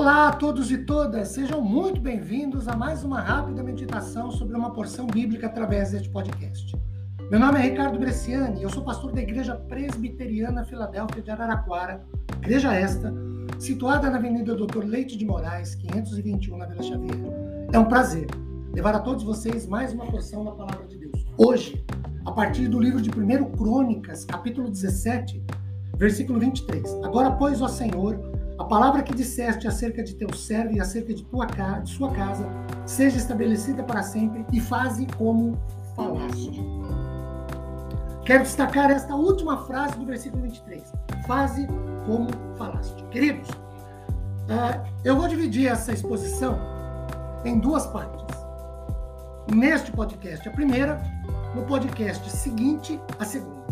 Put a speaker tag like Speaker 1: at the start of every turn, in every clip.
Speaker 1: Olá a todos e todas, sejam muito bem-vindos a mais uma rápida meditação sobre uma porção bíblica através deste podcast. Meu nome é Ricardo Bresciani eu sou pastor da Igreja Presbiteriana Filadélfia de Araraquara, igreja esta, situada na Avenida Doutor Leite de Moraes, 521, na Vila Xavier. É um prazer levar a todos vocês mais uma porção da Palavra de Deus. Hoje, a partir do livro de 1 Crônicas, capítulo 17, versículo 23. Agora, pois, ó Senhor, palavra que disseste acerca de teu servo e acerca de, tua, de sua casa seja estabelecida para sempre e faze como falaste. Quero destacar esta última frase do versículo 23. Faze como falaste. Queridos, uh, eu vou dividir essa exposição em duas partes. Neste podcast, a primeira, no podcast seguinte, a segunda.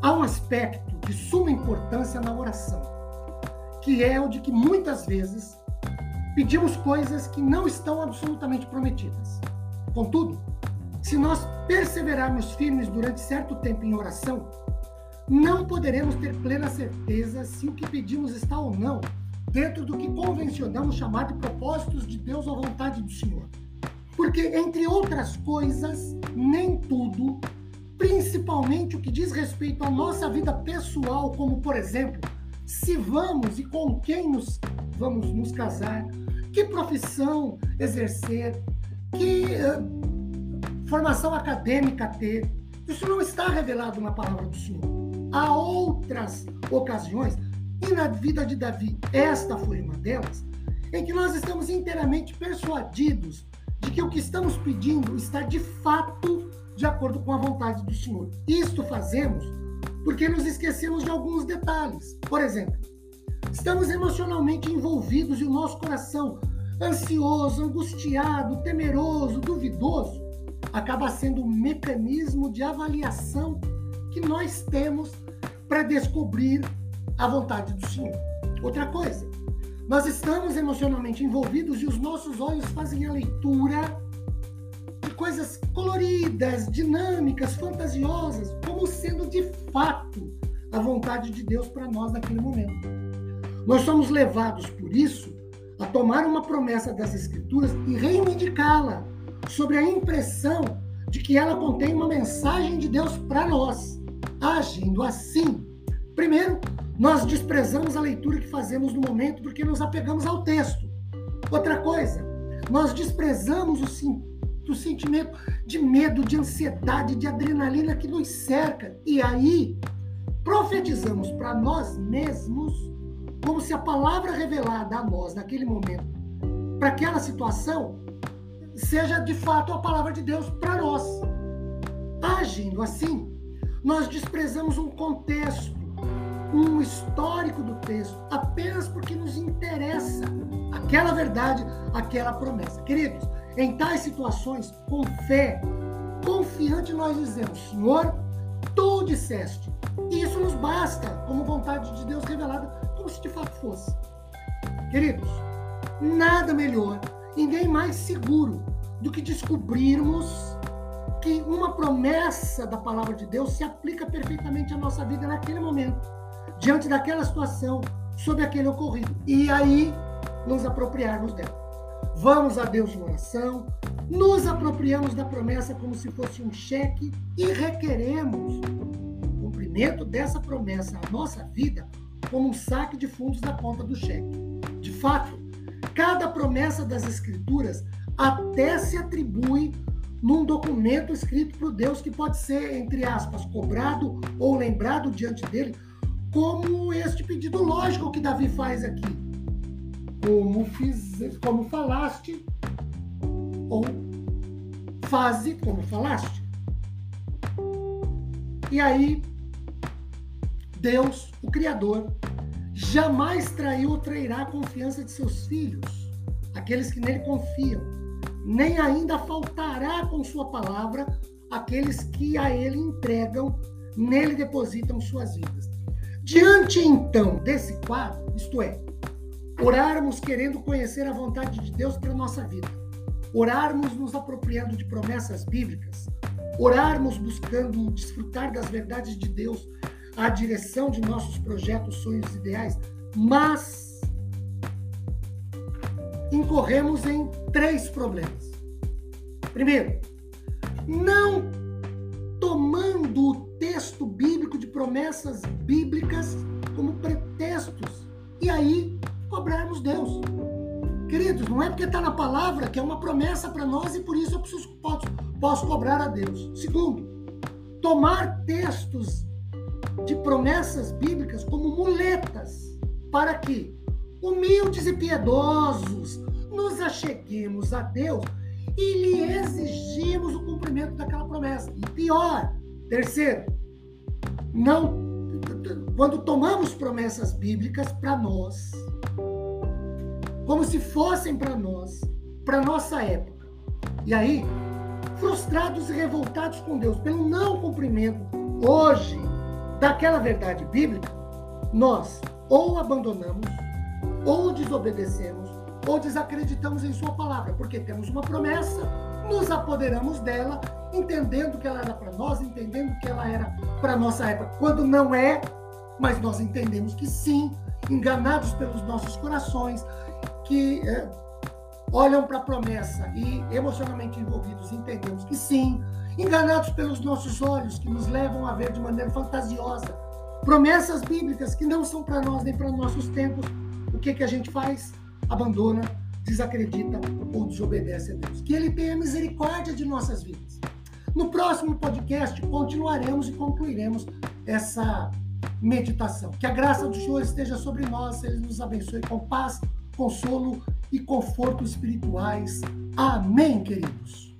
Speaker 1: Há um aspecto de suma importância na oração que é o de que muitas vezes pedimos coisas que não estão absolutamente prometidas. Contudo, se nós perseverarmos firmes durante certo tempo em oração, não poderemos ter plena certeza se o que pedimos está ou não dentro do que convencionamos chamar de propósitos de Deus ou vontade do Senhor. Porque, entre outras coisas, nem tudo, principalmente o que diz respeito à nossa vida pessoal, como por exemplo, se vamos e com quem nos vamos nos casar, que profissão exercer, que uh, formação acadêmica ter. Isso não está revelado na palavra do Senhor. Há outras ocasiões, e na vida de Davi, esta foi uma delas, em que nós estamos inteiramente persuadidos de que o que estamos pedindo está de fato de acordo com a vontade do Senhor. Isto fazemos porque nos esquecemos de alguns detalhes. Por exemplo, estamos emocionalmente envolvidos e o nosso coração, ansioso, angustiado, temeroso, duvidoso, acaba sendo um mecanismo de avaliação que nós temos para descobrir a vontade do Senhor. Outra coisa, nós estamos emocionalmente envolvidos e os nossos olhos fazem a leitura coisas coloridas, dinâmicas, fantasiosas, como sendo de fato a vontade de Deus para nós naquele momento. Nós somos levados por isso a tomar uma promessa das Escrituras e reivindicá-la sobre a impressão de que ela contém uma mensagem de Deus para nós. Agindo assim, primeiro, nós desprezamos a leitura que fazemos no momento porque nos apegamos ao texto. Outra coisa, nós desprezamos o do sentimento de medo, de ansiedade, de adrenalina que nos cerca. E aí, profetizamos para nós mesmos, como se a palavra revelada a nós naquele momento, para aquela situação, seja de fato a palavra de Deus para nós. Agindo assim, nós desprezamos um contexto, um histórico do texto, apenas porque nos interessa aquela verdade, aquela promessa. Queridos, em tais situações, com fé, confiante, nós dizemos: Senhor, tu disseste. E isso nos basta como vontade de Deus revelada, como se de fato fosse. Queridos, nada melhor nem mais seguro do que descobrirmos que uma promessa da palavra de Deus se aplica perfeitamente à nossa vida naquele momento, diante daquela situação, sobre aquele ocorrido. E aí nos apropriarmos dela. Vamos a Deus em oração, nos apropriamos da promessa como se fosse um cheque e requeremos o cumprimento dessa promessa à nossa vida como um saque de fundos da conta do cheque. De fato, cada promessa das Escrituras até se atribui num documento escrito por Deus que pode ser, entre aspas, cobrado ou lembrado diante dele, como este pedido lógico que Davi faz aqui como, fiz, como falaste, ou faze como falaste. E aí, Deus, o Criador, jamais traiu ou trairá a confiança de seus filhos, aqueles que nele confiam, nem ainda faltará com sua palavra aqueles que a ele entregam, nele depositam suas vidas. Diante então desse quadro, isto é, Orarmos querendo conhecer a vontade de Deus para a nossa vida. Orarmos nos apropriando de promessas bíblicas. Orarmos buscando desfrutar das verdades de Deus à direção de nossos projetos, sonhos ideais. Mas incorremos em três problemas. Primeiro, não tomando o texto bíblico de promessas bíblicas porque está na palavra que é uma promessa para nós e por isso eu preciso, posso, posso cobrar a Deus. Segundo, tomar textos de promessas bíblicas como muletas para que humildes e piedosos nos acheguemos a Deus e lhe exigimos o cumprimento daquela promessa. E pior, terceiro, não quando tomamos promessas bíblicas para nós, como se fossem para nós, para nossa época. E aí, frustrados e revoltados com Deus pelo não cumprimento hoje daquela verdade bíblica, nós ou abandonamos, ou desobedecemos, ou desacreditamos em Sua palavra, porque temos uma promessa, nos apoderamos dela, entendendo que ela era para nós, entendendo que ela era para nossa época, quando não é, mas nós entendemos que sim, enganados pelos nossos corações, que é, olham para a promessa e emocionalmente envolvidos, entendemos que sim, enganados pelos nossos olhos, que nos levam a ver de maneira fantasiosa promessas bíblicas que não são para nós nem para nossos tempos, o que, que a gente faz? Abandona, desacredita ou desobedece a Deus. Que Ele tenha misericórdia de nossas vidas. No próximo podcast, continuaremos e concluiremos essa meditação. Que a graça do Senhor esteja sobre nós, Ele nos abençoe com paz, consolo e conforto espirituais. Amém, queridos.